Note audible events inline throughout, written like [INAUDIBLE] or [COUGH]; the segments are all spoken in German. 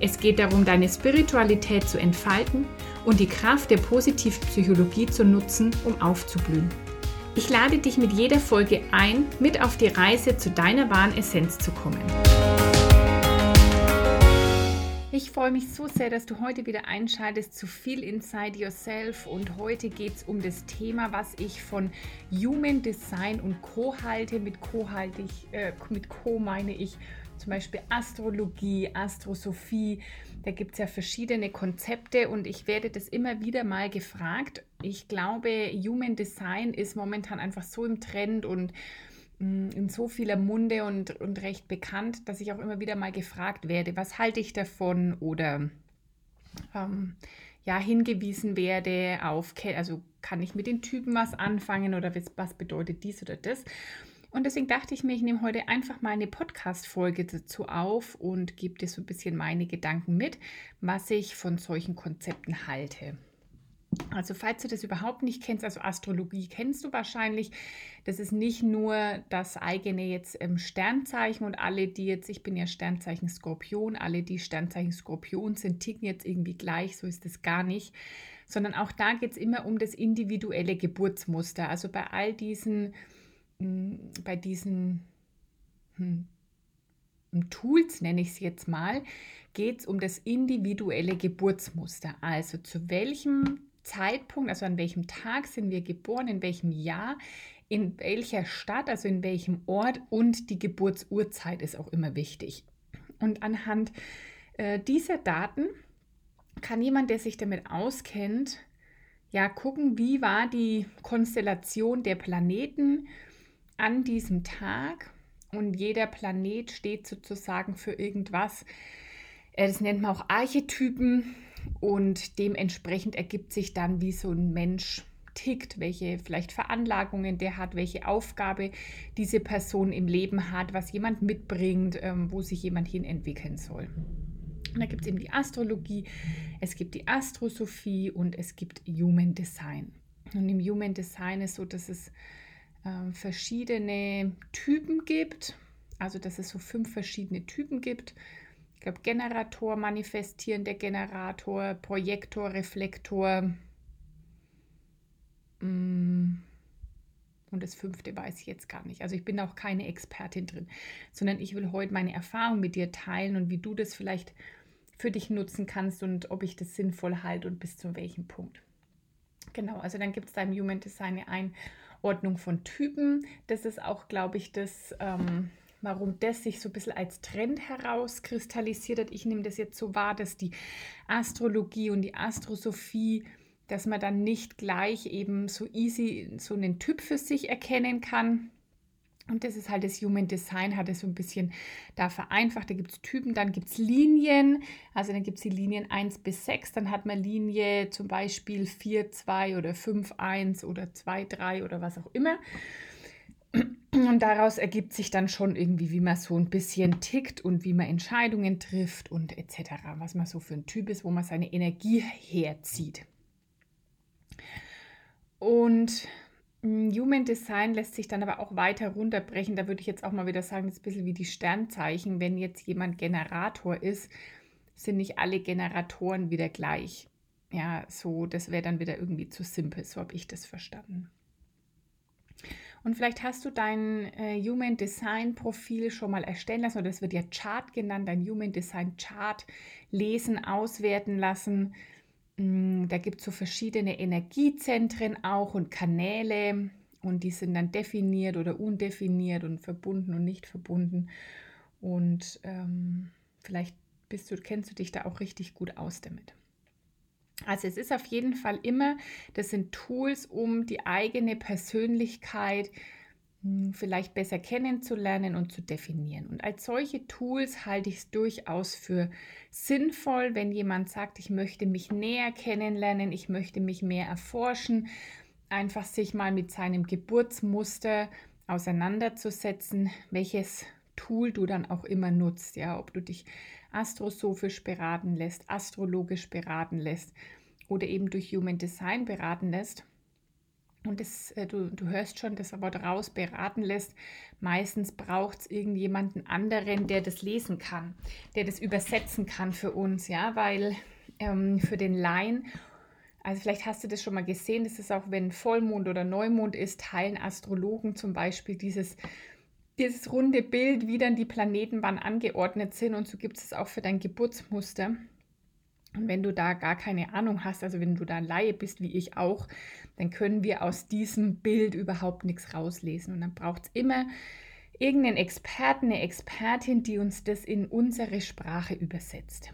Es geht darum, deine Spiritualität zu entfalten und die Kraft der Positivpsychologie zu nutzen, um aufzublühen. Ich lade dich mit jeder Folge ein, mit auf die Reise zu deiner wahren Essenz zu kommen. Ich freue mich so sehr, dass du heute wieder einschaltest zu viel Inside Yourself und heute geht es um das Thema, was ich von Human Design und Co halte. Mit Co halte ich, äh, mit Co meine ich zum Beispiel Astrologie, Astrosophie. Da gibt es ja verschiedene Konzepte und ich werde das immer wieder mal gefragt. Ich glaube, Human Design ist momentan einfach so im Trend und mm, in so vieler Munde und, und recht bekannt, dass ich auch immer wieder mal gefragt werde, was halte ich davon oder ähm, ja, hingewiesen werde auf, also kann ich mit den Typen was anfangen oder was, was bedeutet dies oder das. Und deswegen dachte ich mir, ich nehme heute einfach mal eine Podcast-Folge dazu auf und gebe dir so ein bisschen meine Gedanken mit, was ich von solchen Konzepten halte. Also falls du das überhaupt nicht kennst, also Astrologie kennst du wahrscheinlich, das ist nicht nur das eigene jetzt im Sternzeichen und alle, die jetzt, ich bin ja Sternzeichen Skorpion, alle, die Sternzeichen Skorpion sind, ticken jetzt irgendwie gleich, so ist es gar nicht, sondern auch da geht es immer um das individuelle Geburtsmuster. Also bei all diesen bei diesen hm, Tools, nenne ich es jetzt mal, geht es um das individuelle Geburtsmuster. Also zu welchem Zeitpunkt, also an welchem Tag sind wir geboren, in welchem Jahr, in welcher Stadt, also in welchem Ort und die Geburtsurzeit ist auch immer wichtig. Und anhand äh, dieser Daten kann jemand, der sich damit auskennt, ja gucken, wie war die Konstellation der Planeten, an diesem Tag und jeder Planet steht sozusagen für irgendwas. Äh, das nennt man auch Archetypen und dementsprechend ergibt sich dann, wie so ein Mensch tickt, welche vielleicht Veranlagungen der hat, welche Aufgabe diese Person im Leben hat, was jemand mitbringt, ähm, wo sich jemand hin entwickeln soll. Und da gibt es eben die Astrologie, es gibt die Astrosophie und es gibt Human Design. Und im Human Design ist so, dass es äh, verschiedene Typen gibt. Also dass es so fünf verschiedene Typen gibt. Ich glaube, Generator, manifestierender Generator, Projektor, Reflektor. Mm, und das fünfte weiß ich jetzt gar nicht. Also ich bin auch keine Expertin drin, sondern ich will heute meine Erfahrung mit dir teilen und wie du das vielleicht für dich nutzen kannst und ob ich das sinnvoll halte und bis zu welchem Punkt. Genau, also dann gibt es da Human Design ein Ordnung von Typen. Das ist auch, glaube ich, das, ähm, warum das sich so ein bisschen als Trend herauskristallisiert hat. Ich nehme das jetzt so wahr, dass die Astrologie und die Astrosophie, dass man dann nicht gleich eben so easy so einen Typ für sich erkennen kann, und das ist halt das Human Design, hat es so ein bisschen da vereinfacht. Da gibt es Typen, dann gibt es Linien. Also dann gibt es die Linien 1 bis 6. Dann hat man Linie zum Beispiel 4, 2 oder 5, 1 oder 2, 3 oder was auch immer. Und daraus ergibt sich dann schon irgendwie, wie man so ein bisschen tickt und wie man Entscheidungen trifft und etc. Was man so für ein Typ ist, wo man seine Energie herzieht. Und Human Design lässt sich dann aber auch weiter runterbrechen. Da würde ich jetzt auch mal wieder sagen, das ist ein bisschen wie die Sternzeichen. Wenn jetzt jemand Generator ist, sind nicht alle Generatoren wieder gleich. Ja, so, das wäre dann wieder irgendwie zu simpel. So habe ich das verstanden. Und vielleicht hast du dein äh, Human Design Profil schon mal erstellen lassen, oder das wird ja Chart genannt, dein Human Design Chart lesen, auswerten lassen. Mm, da gibt es so verschiedene Energiezentren auch und Kanäle und die sind dann definiert oder undefiniert und verbunden und nicht verbunden. Und ähm, vielleicht bist du, kennst du dich da auch richtig gut aus damit. Also es ist auf jeden Fall immer, das sind Tools, um die eigene Persönlichkeit hm, vielleicht besser kennenzulernen und zu definieren. Und als solche Tools halte ich es durchaus für sinnvoll, wenn jemand sagt, ich möchte mich näher kennenlernen, ich möchte mich mehr erforschen, einfach sich mal mit seinem Geburtsmuster auseinanderzusetzen, welches Tool du dann auch immer nutzt, ja, ob du dich astrosophisch beraten lässt, astrologisch beraten lässt oder eben durch Human Design beraten lässt. Und das, äh, du, du hörst schon das Wort raus, beraten lässt. Meistens braucht es irgendjemanden anderen, der das lesen kann, der das übersetzen kann für uns, ja, weil ähm, für den Laien, also vielleicht hast du das schon mal gesehen, das ist auch, wenn Vollmond oder Neumond ist, teilen Astrologen zum Beispiel dieses dieses runde Bild, wie dann die Planeten wann angeordnet sind. Und so gibt es auch für dein Geburtsmuster. Und wenn du da gar keine Ahnung hast, also wenn du da Laie bist, wie ich auch, dann können wir aus diesem Bild überhaupt nichts rauslesen. Und dann braucht es immer irgendeinen Experten, eine Expertin, die uns das in unsere Sprache übersetzt.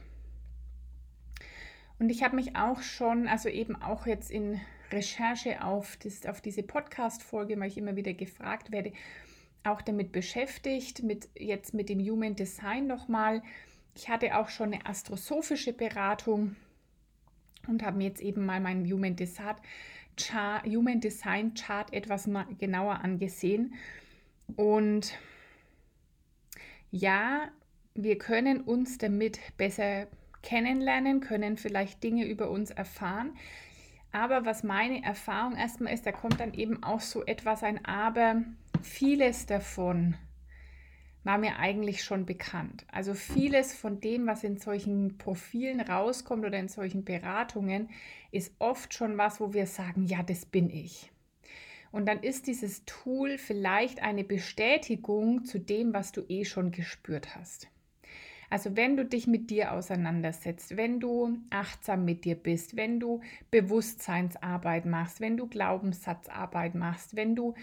Und ich habe mich auch schon, also eben auch jetzt in Recherche auf, das, auf diese Podcast-Folge, weil ich immer wieder gefragt werde, auch damit beschäftigt, mit jetzt mit dem Human Design nochmal. Ich hatte auch schon eine astrosophische Beratung und habe mir jetzt eben mal meinen Human Design Chart, Human Design Chart etwas genauer angesehen. Und ja, wir können uns damit besser kennenlernen, können vielleicht Dinge über uns erfahren. Aber was meine Erfahrung erstmal ist, da kommt dann eben auch so etwas ein Aber, vieles davon war mir eigentlich schon bekannt. Also vieles von dem, was in solchen Profilen rauskommt oder in solchen Beratungen, ist oft schon was, wo wir sagen, ja, das bin ich. Und dann ist dieses Tool vielleicht eine Bestätigung zu dem, was du eh schon gespürt hast. Also wenn du dich mit dir auseinandersetzt, wenn du achtsam mit dir bist, wenn du Bewusstseinsarbeit machst, wenn du Glaubenssatzarbeit machst, wenn du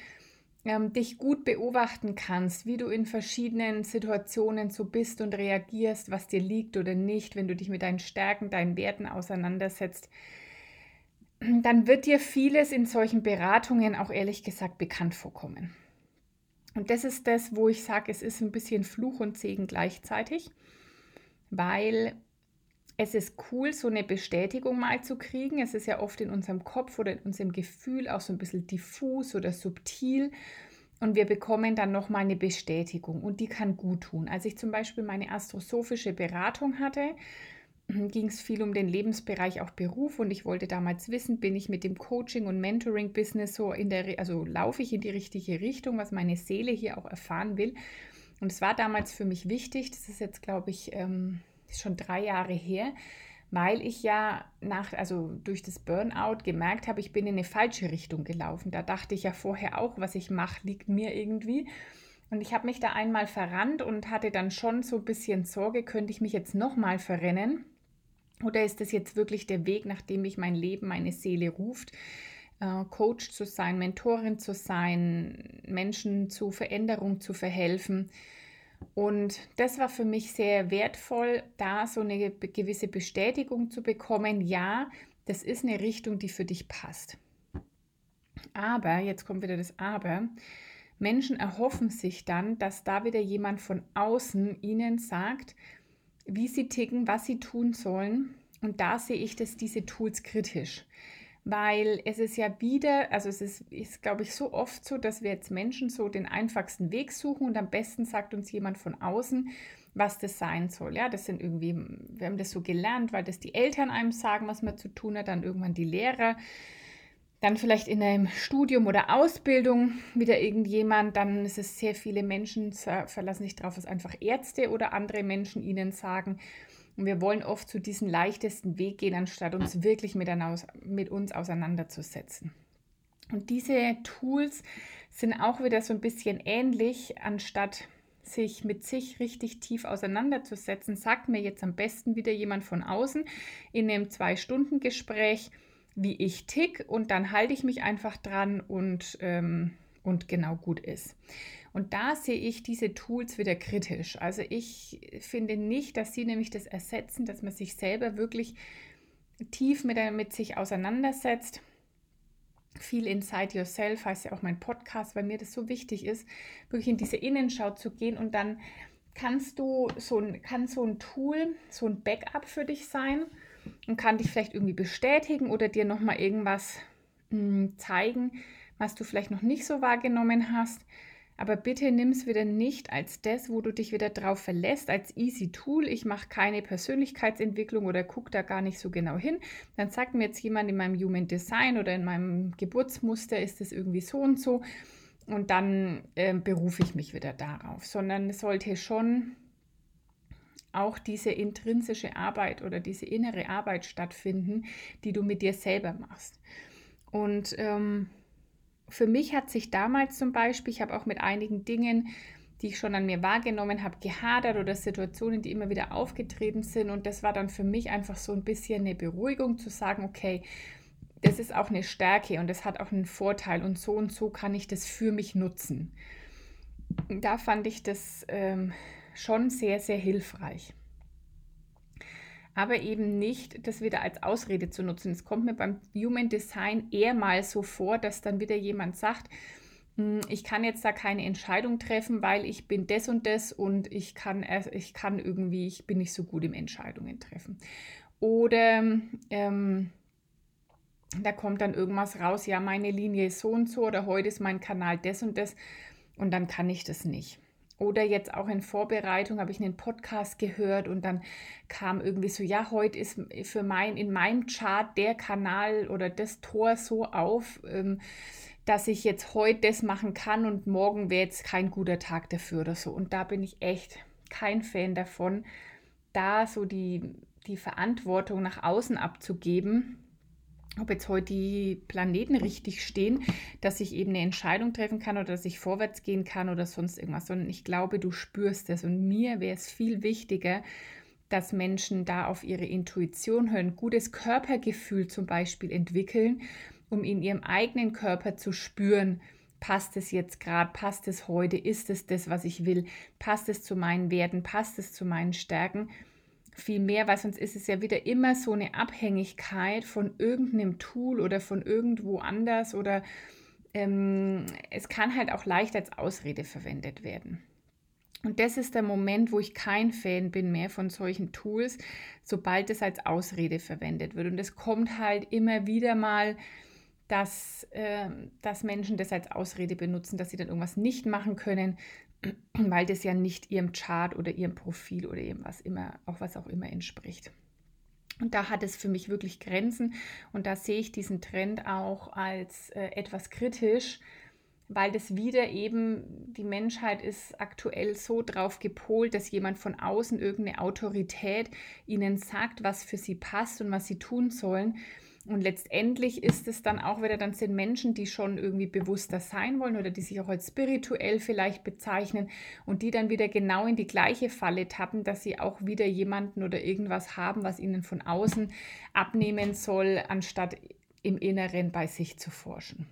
ähm, dich gut beobachten kannst, wie du in verschiedenen Situationen so bist und reagierst, was dir liegt oder nicht, wenn du dich mit deinen Stärken, deinen Werten auseinandersetzt, dann wird dir vieles in solchen Beratungen auch ehrlich gesagt bekannt vorkommen. Und das ist das, wo ich sage, es ist ein bisschen Fluch und Segen gleichzeitig, weil es ist cool, so eine Bestätigung mal zu kriegen. Es ist ja oft in unserem Kopf oder in unserem Gefühl auch so ein bisschen diffus oder subtil. Und wir bekommen dann nochmal eine Bestätigung und die kann gut tun. Als ich zum Beispiel meine astrosophische Beratung hatte, [CLEARS THROAT] ging es viel um den Lebensbereich auch Beruf und ich wollte damals wissen, bin ich mit dem Coaching und Mentoring Business so in der also laufe ich in die richtige Richtung, was meine Seele hier auch erfahren will. Und es war damals für mich wichtig, das ist jetzt glaube ich ähm, ist schon drei Jahre her, weil ich ja nach, also durch das Burnout gemerkt habe, ich bin in eine falsche Richtung gelaufen. Da dachte ich ja vorher auch, was ich mache, liegt mir irgendwie. Und ich habe mich da einmal verrannt und hatte dann schon so ein bisschen Sorge, könnte ich mich jetzt nochmal verrennen? Oder ist das jetzt wirklich der Weg, nachdem mich mein Leben, meine Seele ruft? Äh, Coach zu sein, Mentorin zu sein, Menschen zu Veränderung zu verhelfen. Und das war für mich sehr wertvoll, da so eine gewisse Bestätigung zu bekommen, ja, das ist eine Richtung, die für dich passt. Aber, jetzt kommt wieder das Aber, Menschen erhoffen sich dann, dass da wieder jemand von außen ihnen sagt, wie sie ticken, was sie tun sollen. Und da sehe ich das, diese Tools kritisch weil es ist ja wieder, also es ist, ist glaube ich, so oft so, dass wir jetzt Menschen so den einfachsten Weg suchen und am besten sagt uns jemand von außen, was das sein soll. Ja, das sind irgendwie, wir haben das so gelernt, weil das die Eltern einem sagen, was man zu tun hat, dann irgendwann die Lehrer, dann vielleicht in einem Studium oder Ausbildung wieder irgendjemand, dann ist es sehr viele Menschen, verlassen sich darauf, was einfach Ärzte oder andere Menschen ihnen sagen. Und wir wollen oft zu diesem leichtesten Weg gehen, anstatt uns wirklich mit, mit uns auseinanderzusetzen. Und diese Tools sind auch wieder so ein bisschen ähnlich, anstatt sich mit sich richtig tief auseinanderzusetzen, sagt mir jetzt am besten wieder jemand von außen in einem Zwei-Stunden-Gespräch, wie ich tick und dann halte ich mich einfach dran und, ähm, und genau gut ist. Und da sehe ich diese Tools wieder kritisch. Also ich finde nicht, dass sie nämlich das ersetzen, dass man sich selber wirklich tief mit, mit sich auseinandersetzt viel Inside Yourself heißt ja auch mein Podcast, weil mir das so wichtig ist, wirklich in diese Innenschau zu gehen und dann kannst du so ein, kann so ein Tool, so ein Backup für dich sein und kann dich vielleicht irgendwie bestätigen oder dir nochmal irgendwas mh, hm, zeigen, was du vielleicht noch nicht so wahrgenommen hast. Aber bitte nimm es wieder nicht als das, wo du dich wieder drauf verlässt, als easy Tool. Ich mache keine Persönlichkeitsentwicklung oder gucke da gar nicht so genau hin. Dann sagt mir jetzt jemand in meinem Human Design oder in meinem Geburtsmuster ist es irgendwie so und so. Und dann äh, berufe ich mich wieder darauf, sondern es sollte schon auch diese intrinsische Arbeit oder diese innere Arbeit stattfinden, die du mit dir selber machst. Und ähm, für mich hat sich damals zum Beispiel, ich habe auch mit einigen Dingen, die ich schon an mir wahrgenommen habe, gehadert oder Situationen, die immer wieder aufgetreten sind. Und das war dann für mich einfach so ein bisschen eine Beruhigung zu sagen, okay, das ist auch eine Stärke und das hat auch einen Vorteil und so und so kann ich das für mich nutzen. Da fand ich das ähm, schon sehr, sehr hilfreich. Aber eben nicht, das wieder als Ausrede zu nutzen. Es kommt mir beim Human Design eher mal so vor, dass dann wieder jemand sagt, hm, ich kann jetzt da keine Entscheidung treffen, weil ich bin das und das und ich kann, ich kann irgendwie, ich bin nicht so gut im Entscheidungen treffen. Oder ähm, da kommt dann irgendwas raus, ja, meine Linie ist so und so oder heute ist mein Kanal das und das und dann kann ich das nicht. Oder jetzt auch in Vorbereitung habe ich einen Podcast gehört und dann kam irgendwie so, ja, heute ist für mein, in meinem Chart der Kanal oder das Tor so auf, ähm, dass ich jetzt heute das machen kann und morgen wäre jetzt kein guter Tag dafür oder so. Und da bin ich echt kein Fan davon, da so die, die Verantwortung nach außen abzugeben ob jetzt heute die Planeten richtig stehen, dass ich eben eine Entscheidung treffen kann oder dass ich vorwärts gehen kann oder sonst irgendwas, sondern ich glaube, du spürst es. Und mir wäre es viel wichtiger, dass Menschen da auf ihre Intuition hören, gutes Körpergefühl zum Beispiel entwickeln, um in ihrem eigenen Körper zu spüren, passt es jetzt gerade, passt es heute, ist es das, was ich will, passt es zu meinen Werten, passt es zu meinen Stärken viel mehr, weil sonst ist es ja wieder immer so eine Abhängigkeit von irgendeinem Tool oder von irgendwo anders oder ähm, es kann halt auch leicht als Ausrede verwendet werden. Und das ist der Moment, wo ich kein Fan bin mehr von solchen Tools, sobald es als Ausrede verwendet wird. Und es kommt halt immer wieder mal, dass, äh, dass Menschen das als Ausrede benutzen, dass sie dann irgendwas nicht machen können, [CLEARS THROAT] weil das ja nicht ihrem Chart oder ihrem Profil oder eben was immer, auch was auch immer entspricht. Und da hat es für mich wirklich Grenzen und da sehe ich diesen Trend auch als äh, etwas kritisch, weil das wieder eben, die Menschheit ist aktuell so drauf gepolt, dass jemand von außen irgendeine Autorität ihnen sagt, was für sie passt und was sie tun sollen. Und letztendlich ist es dann auch wieder, dann sind Menschen, die schon irgendwie bewusster sein wollen oder die sich auch als spirituell vielleicht bezeichnen und die dann wieder genau in die gleiche Falle tappen, dass sie auch wieder jemanden oder irgendwas haben, was ihnen von außen abnehmen soll, anstatt im Inneren bei sich zu forschen.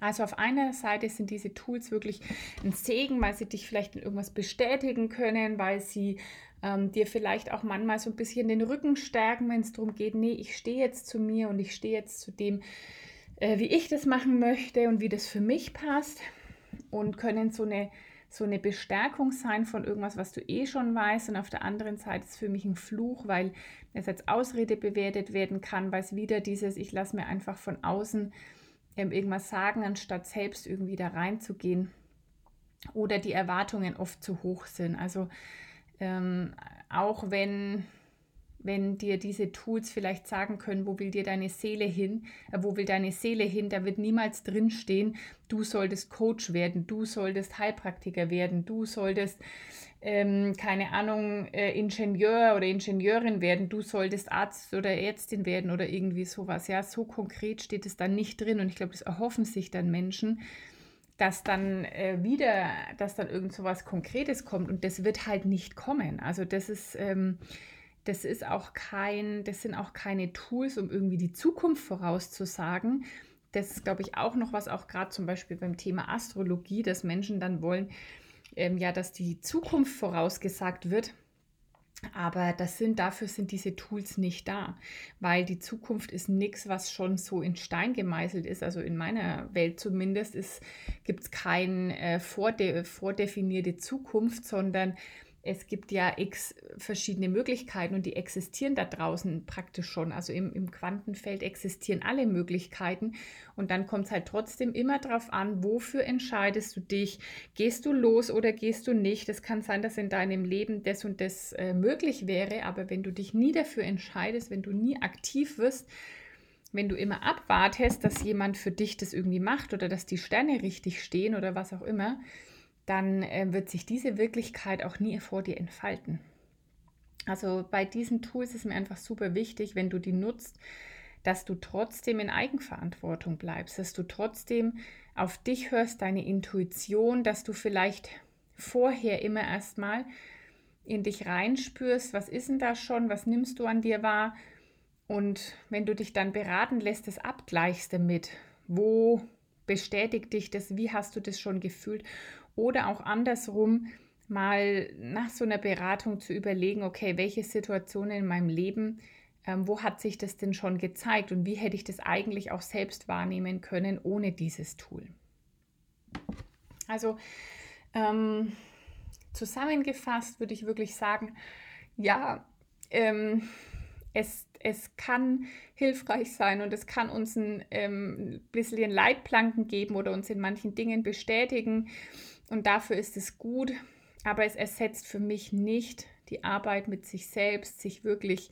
Also auf einer Seite sind diese Tools wirklich ein Segen, weil sie dich vielleicht in irgendwas bestätigen können, weil sie ähm, dir vielleicht auch manchmal so ein bisschen den Rücken stärken, wenn es darum geht, nee, ich stehe jetzt zu mir und ich stehe jetzt zu dem, äh, wie ich das machen möchte und wie das für mich passt und können so eine so eine Bestärkung sein von irgendwas, was du eh schon weißt. Und auf der anderen Seite ist es für mich ein Fluch, weil es als Ausrede bewertet werden kann, weil es wieder dieses, ich lasse mir einfach von außen ähm, irgendwas sagen, anstatt selbst irgendwie da reinzugehen. Oder die Erwartungen oft zu hoch sind. Also ähm, auch wenn, wenn dir diese Tools vielleicht sagen können, wo will dir deine Seele hin, äh, wo will deine Seele hin, da wird niemals drinstehen, du solltest Coach werden, du solltest Heilpraktiker werden, du solltest, ähm, keine Ahnung, äh, Ingenieur oder Ingenieurin werden, du solltest Arzt oder Ärztin werden oder irgendwie sowas. Ja, so konkret steht es dann nicht drin und ich glaube, das erhoffen sich dann Menschen dass dann äh, wieder, dass dann irgend so was Konkretes kommt und das wird halt nicht kommen. Also das ist, ähm, das ist auch kein, das sind auch keine Tools, um irgendwie die Zukunft vorauszusagen. Das ist, glaube ich, auch noch was, auch gerade zum Beispiel beim Thema Astrologie, dass Menschen dann wollen, ähm, ja, dass die Zukunft vorausgesagt wird. Aber das sind, dafür sind diese Tools nicht da, weil die Zukunft ist nichts, was schon so in Stein gemeißelt ist. Also in meiner Welt zumindest gibt es keine äh, vorde, vordefinierte Zukunft, sondern es gibt ja x verschiedene Möglichkeiten und die existieren da draußen praktisch schon. Also im, im Quantenfeld existieren alle Möglichkeiten und dann kommt es halt trotzdem immer darauf an, wofür entscheidest du dich? Gehst du los oder gehst du nicht? Es kann sein, dass in deinem Leben das und das äh, möglich wäre, aber wenn du dich nie dafür entscheidest, wenn du nie aktiv wirst, wenn du immer abwartest, dass jemand für dich das irgendwie macht oder dass die Sterne richtig stehen oder was auch immer, dann äh, wird sich diese Wirklichkeit auch nie vor dir entfalten. Also bei diesen Tools ist mir einfach super wichtig, wenn du die nutzt, dass du trotzdem in Eigenverantwortung bleibst, dass du trotzdem auf dich hörst, deine Intuition, dass du vielleicht vorher immer erstmal in dich reinspürst, was ist denn da schon, was nimmst du an dir wahr und wenn du dich dann beraten lässt, das abgleichst damit, wo bestätigt dich das, wie hast du das schon gefühlt oder auch andersrum mal nach so einer Beratung zu überlegen, okay, welche Situationen in meinem Leben, ähm, wo hat sich das denn schon gezeigt und wie hätte ich das eigentlich auch selbst wahrnehmen können ohne dieses Tool. Also ähm, zusammengefasst würde ich wirklich sagen, ja, ähm, es, es kann hilfreich sein und es kann uns ein ähm, bisschen Leitplanken geben oder uns in manchen Dingen bestätigen. Und dafür ist es gut, aber es ersetzt für mich nicht die Arbeit mit sich selbst, sich wirklich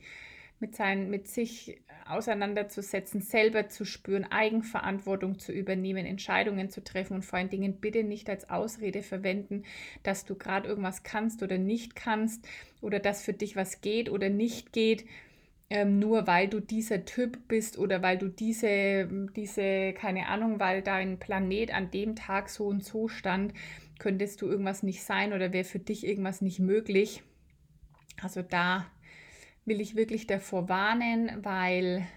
mit, sein, mit sich auseinanderzusetzen, selber zu spüren, Eigenverantwortung zu übernehmen, Entscheidungen zu treffen und vor allen Dingen bitte nicht als Ausrede verwenden, dass du gerade irgendwas kannst oder nicht kannst oder dass für dich was geht oder nicht geht. Ähm, nur weil du dieser Typ bist oder weil du diese, diese, keine Ahnung, weil dein Planet an dem Tag so und so stand, könntest du irgendwas nicht sein oder wäre für dich irgendwas nicht möglich. Also da will ich wirklich davor warnen, weil,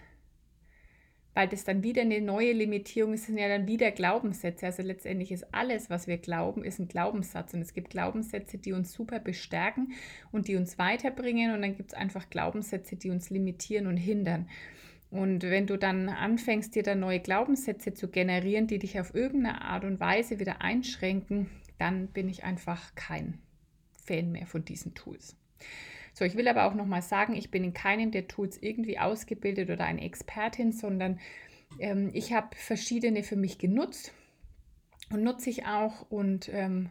weil das dann wieder eine neue Limitierung ist, sind ja dann wieder Glaubenssätze. Also letztendlich ist alles, was wir glauben, ist ein Glaubenssatz. Und es gibt Glaubenssätze, die uns super bestärken und die uns weiterbringen. Und dann gibt es einfach Glaubenssätze, die uns limitieren und hindern. Und wenn du dann anfängst, dir da neue Glaubenssätze zu generieren, die dich auf irgendeine Art und Weise wieder einschränken, dann bin ich einfach kein Fan mehr von diesen Tools. So, ich will aber auch nochmal sagen, ich bin in keinem der Tools irgendwie ausgebildet oder eine Expertin, sondern ähm, ich habe verschiedene für mich genutzt und nutze ich auch und ähm,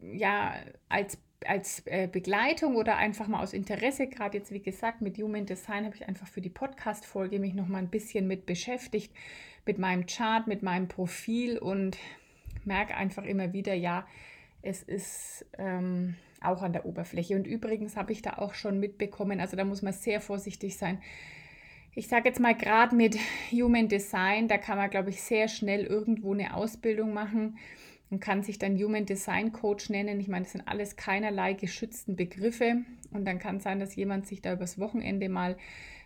ja, als, als äh, Begleitung oder einfach mal aus Interesse, gerade jetzt wie gesagt mit Human Design habe ich einfach für die Podcast-Folge mich nochmal ein bisschen mit beschäftigt, mit meinem Chart, mit meinem Profil und merke einfach immer wieder, ja, es ist ähm, auch an der Oberfläche. Und übrigens habe ich da auch schon mitbekommen, also da muss man sehr vorsichtig sein. Ich sage jetzt mal gerade mit Human Design, da kann man, glaube ich, sehr schnell irgendwo eine Ausbildung machen und kann sich dann Human Design Coach nennen. Ich meine, das sind alles keinerlei geschützten Begriffe. Und dann kann sein, dass jemand sich da übers Wochenende mal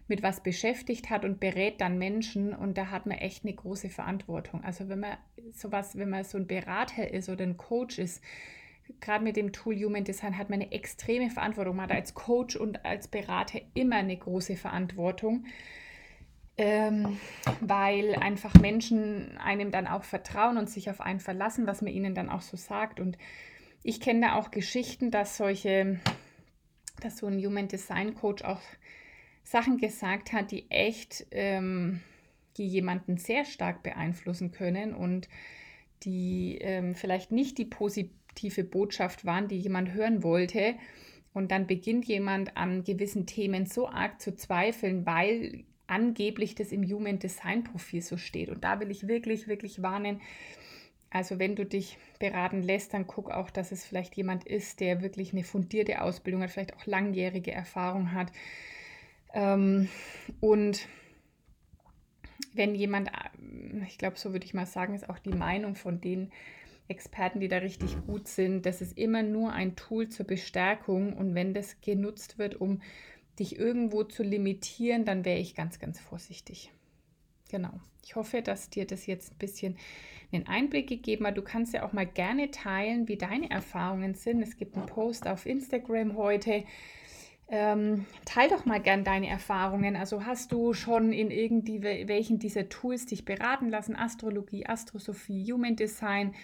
mit was beschäftigt hat und berät dann Menschen und da hat man echt eine große Verantwortung. Also wenn man sowas, wenn man so ein Berater ist oder ein Coach ist, gerade mit dem Tool Human Design hat man eine extreme Verantwortung. Man hat als Coach und als Berater immer eine große Verantwortung, ähm, weil einfach Menschen einem dann auch vertrauen und sich auf einen verlassen, was man ihnen dann auch so sagt. Und ich kenne da auch Geschichten, dass solche, dass so ein Human Design Coach auch Sachen gesagt hat, die echt, ähm, die jemanden sehr stark beeinflussen können und die ähm, vielleicht nicht die positive Botschaft waren, die jemand hören wollte. Und dann beginnt jemand an gewissen Themen so arg zu zweifeln, weil angeblich das im Human Design Profil so steht. Und da will ich wirklich, wirklich warnen. Also wenn du dich beraten lässt, dann guck auch, dass es vielleicht jemand ist, der wirklich eine fundierte Ausbildung hat, vielleicht auch langjährige Erfahrung hat, ähm, und wenn jemand, ich glaube, so würde ich mal sagen, ist auch die Meinung von den Experten, die da richtig gut sind, das ist immer nur ein Tool zur Bestärkung und wenn das genutzt wird, um dich irgendwo zu limitieren, dann wäre ich ganz, ganz vorsichtig. Genau. Ich hoffe, dass dir das jetzt ein bisschen einen Einblick gegeben hat. Du kannst ja auch mal gerne teilen, wie deine Erfahrungen sind. Es gibt einen Post auf Instagram heute. Ähm, teil doch mal gern deine Erfahrungen. Also hast du schon in irgendwie welchen dieser Tools dich beraten lassen? Astrologie, Astrosophie, Human Design.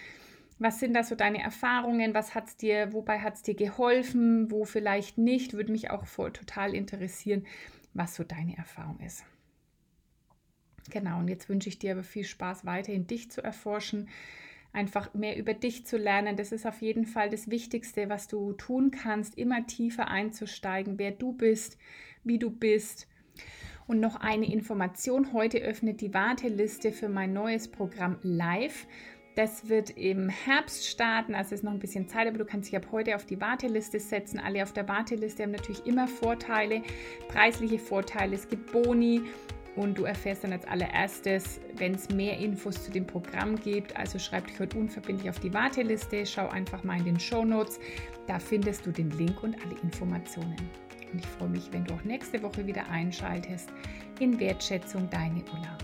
Was sind da so deine Erfahrungen? Was hat's dir, wobei hat es dir geholfen? Wo vielleicht nicht? Würde mich auch voll total interessieren, was so deine Erfahrung ist. Genau, und jetzt wünsche ich dir aber viel Spaß, weiterhin dich zu erforschen, einfach mehr über dich zu lernen. Das ist auf jeden Fall das Wichtigste, was du tun kannst, immer tiefer einzusteigen, wer du bist, wie du bist. Und noch eine Information, heute öffnet die Warteliste für mein neues Programm Live. Das wird im Herbst starten, also ist noch ein bisschen Zeit, aber du kannst dich ab heute auf die Warteliste setzen. Alle auf der Warteliste haben natürlich immer Vorteile, preisliche Vorteile. Es gibt Boni, und du erfährst dann als allererstes, wenn es mehr Infos zu dem Programm gibt. Also schreib dich heute unverbindlich auf die Warteliste, schau einfach mal in den Show Notes. Da findest du den Link und alle Informationen. Und ich freue mich, wenn du auch nächste Woche wieder einschaltest. In Wertschätzung, deine Ulla.